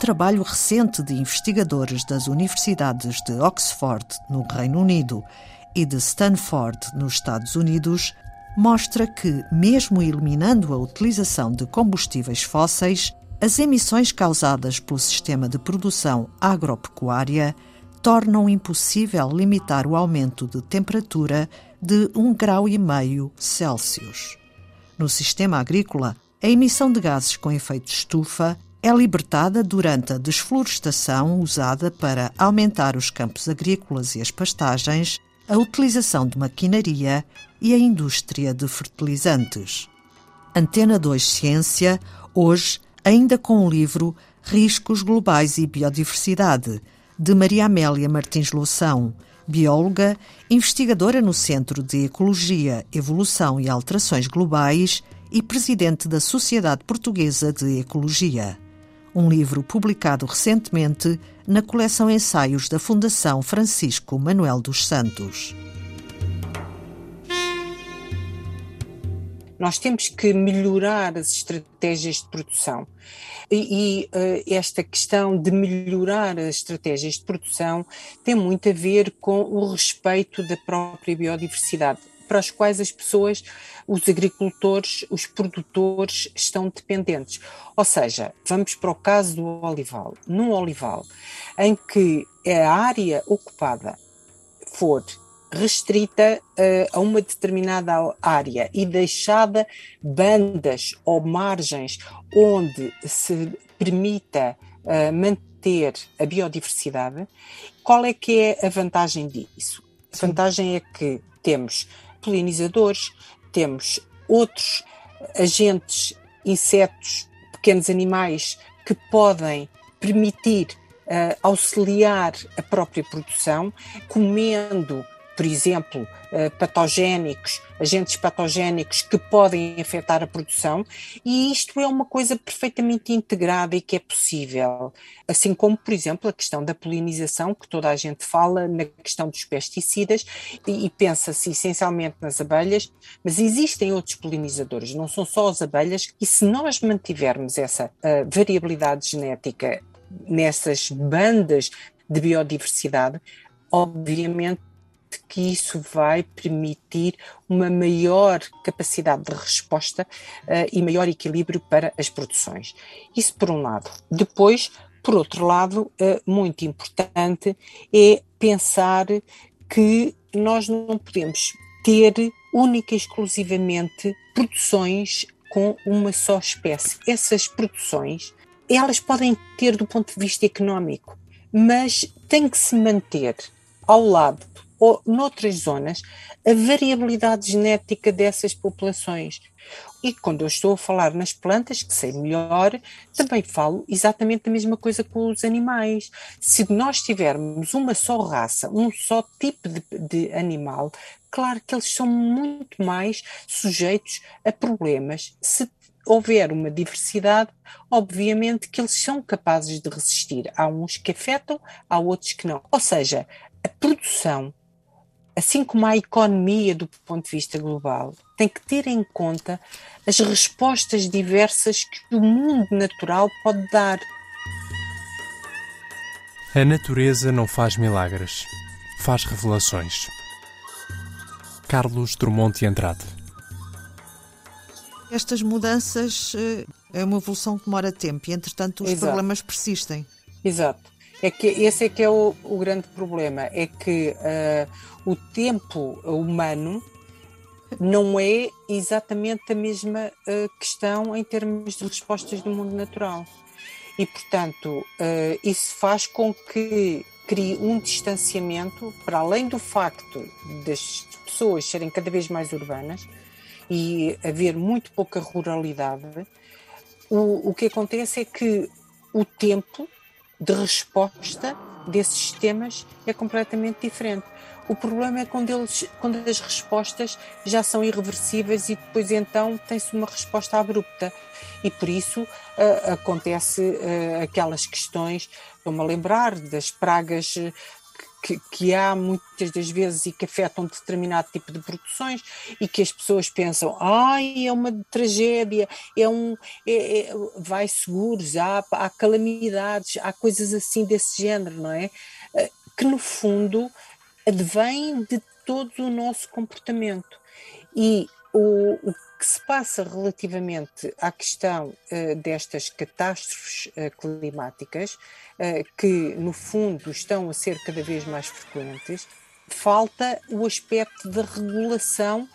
trabalho recente de investigadores das universidades de Oxford, no Reino Unido, e de Stanford, nos Estados Unidos, mostra que, mesmo eliminando a utilização de combustíveis fósseis, as emissões causadas pelo sistema de produção agropecuária tornam impossível limitar o aumento de temperatura de 1,5 grau Celsius. No sistema agrícola, a emissão de gases com efeito estufa é libertada durante a desflorestação usada para aumentar os campos agrícolas e as pastagens, a utilização de maquinaria e a indústria de fertilizantes. Antena 2 Ciência, hoje, ainda com o livro Riscos Globais e Biodiversidade, de Maria Amélia Martins Loução, bióloga, investigadora no Centro de Ecologia, Evolução e Alterações Globais e presidente da Sociedade Portuguesa de Ecologia. Um livro publicado recentemente na coleção Ensaios da Fundação Francisco Manuel dos Santos. Nós temos que melhorar as estratégias de produção. E, e uh, esta questão de melhorar as estratégias de produção tem muito a ver com o respeito da própria biodiversidade, para as quais as pessoas, os agricultores, os produtores estão dependentes. Ou seja, vamos para o caso do olival. Num olival, em que a área ocupada for restrita uh, a uma determinada área e deixada bandas ou margens onde se permita uh, manter a biodiversidade, qual é que é a vantagem disso? A vantagem é que temos polinizadores, temos outros agentes, insetos, pequenos animais que podem permitir uh, auxiliar a própria produção, comendo por exemplo, eh, patogénicos, agentes patogénicos que podem afetar a produção, e isto é uma coisa perfeitamente integrada e que é possível. Assim como, por exemplo, a questão da polinização, que toda a gente fala na questão dos pesticidas, e, pensa-se essencialmente nas abelhas, mas existem outros polinizadores, não são só as abelhas, e se nós mantivermos essa uh, variabilidade genética nessas bandas de biodiversidade, obviamente que isso vai permitir uma maior capacidade de resposta uh, e maior equilíbrio para as produções. Isso por um lado. Depois, por outro lado, uh, muito importante é pensar que nós não podemos ter única e exclusivamente produções com uma só espécie. Essas produções, elas podem ter do ponto de vista económico, mas tem que se manter ao lado ou noutras zonas a variabilidade genética dessas populações. E quando eu estou a falar nas plantas, que sei melhor, também falo exatamente a mesma coisa com os animais. Se nós tivermos uma só raça, um só tipo de, de animal, claro que eles são muito mais sujeitos a problemas. Se houver uma diversidade, obviamente que eles são capazes de resistir. Há uns que afetam, há outros que não. Ou seja, a produção assim como a economia do ponto de vista global, tem que ter em conta as respostas diversas que o mundo natural pode dar. A natureza não faz milagres, faz revelações. Carlos Drummond de Andrade. Estas mudanças eh, é uma evolução que demora tempo e, entretanto, os Exato. problemas persistem. Exato. É que esse é que é o, o grande problema, é que uh, o tempo humano não é exatamente a mesma uh, questão em termos de respostas do mundo natural. E, portanto, uh, isso faz com que crie um distanciamento, para além do facto das pessoas serem cada vez mais urbanas e haver muito pouca ruralidade, o, o que acontece é que o tempo de resposta desses sistemas é completamente diferente. O problema é quando, eles, quando as respostas já são irreversíveis e depois então tem-se uma resposta abrupta. E por isso uh, acontece uh, aquelas questões, estou-me a lembrar das pragas que, que, há muitas das vezes e que afetam determinado tipo de produções e que as pessoas pensam, ai, é uma tragédia, é um, é, é, vai seguros, há, há calamidades, há coisas assim desse género, não é? Eh, que no fundo advém de todo o nosso comportamento. E o, o que se passa relativamente à questão uh, destas catástrofes uh, climáticas, uh, que no fundo estão a ser cada vez mais frequentes, falta o aspecto da regulação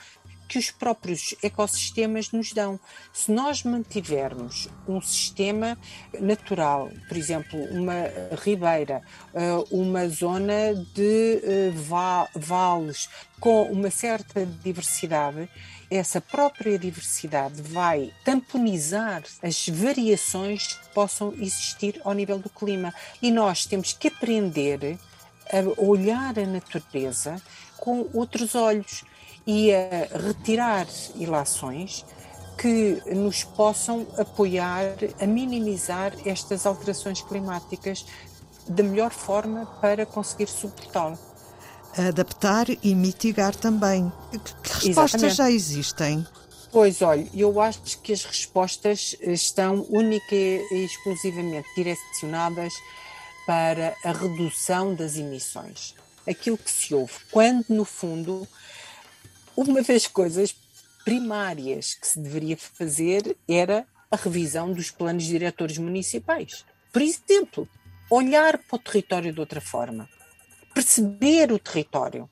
que os próprios ecossistemas nos dão. Se nós mantivermos um sistema natural, por exemplo, uma ribeira, uma zona de vales com uma certa diversidade, essa própria diversidade vai tamponizar as variações que possam existir ao nível do clima. E nós temos que aprender a olhar a natureza com outros olhos e a retirar ilações que nos possam apoiar a minimizar estas alterações climáticas da melhor forma para conseguir suportá-lo adaptar e mitigar também. Que respostas Exatamente. já existem? Pois, olha, eu acho que as respostas estão única e exclusivamente direcionadas para a redução das emissões. Aquilo que se ouve, quando no fundo, uma das coisas primárias que se deveria fazer era a revisão dos planos diretores municipais. Por exemplo, olhar para o território de outra forma perceber o território.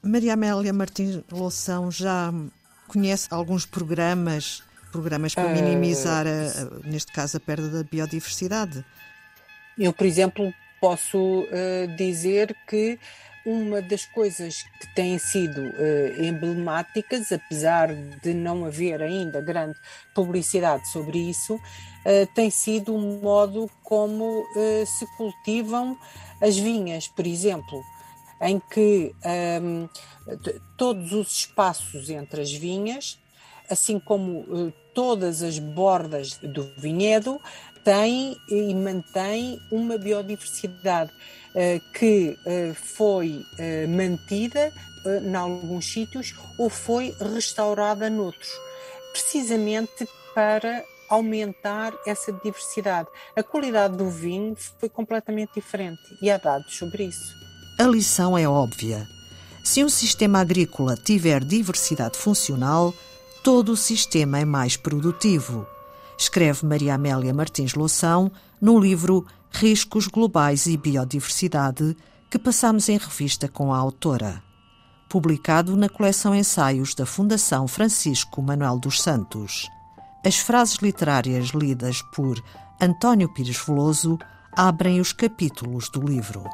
Maria Amélia Martins Loução já conhece alguns programas, programas para minimizar, a, a, neste caso, a perda da biodiversidade? Eu, por exemplo, posso uh, dizer que uma das coisas que têm sido uh, emblemáticas, apesar de não haver ainda grande publicidade sobre isso, uh, tem sido o modo como uh, se cultivam as vinhas, por exemplo, em que um, todos os espaços entre as vinhas, assim como todas as bordas do vinhedo, têm e mantêm uma biodiversidade uh, que uh, foi mantida em alguns sítios ou foi restaurada noutros, precisamente para aumentar essa diversidade. A qualidade do vinho foi completamente diferente e há dados sobre isso. A lição é óbvia. Se um sistema agrícola tiver diversidade funcional, todo o sistema é mais produtivo. Escreve Maria Amélia Martins Loção no livro Riscos Globais e Biodiversidade, que passamos em revista com a autora. Publicado na coleção Ensaios da Fundação Francisco Manuel dos Santos. As frases literárias lidas por António Pires Veloso abrem os capítulos do livro.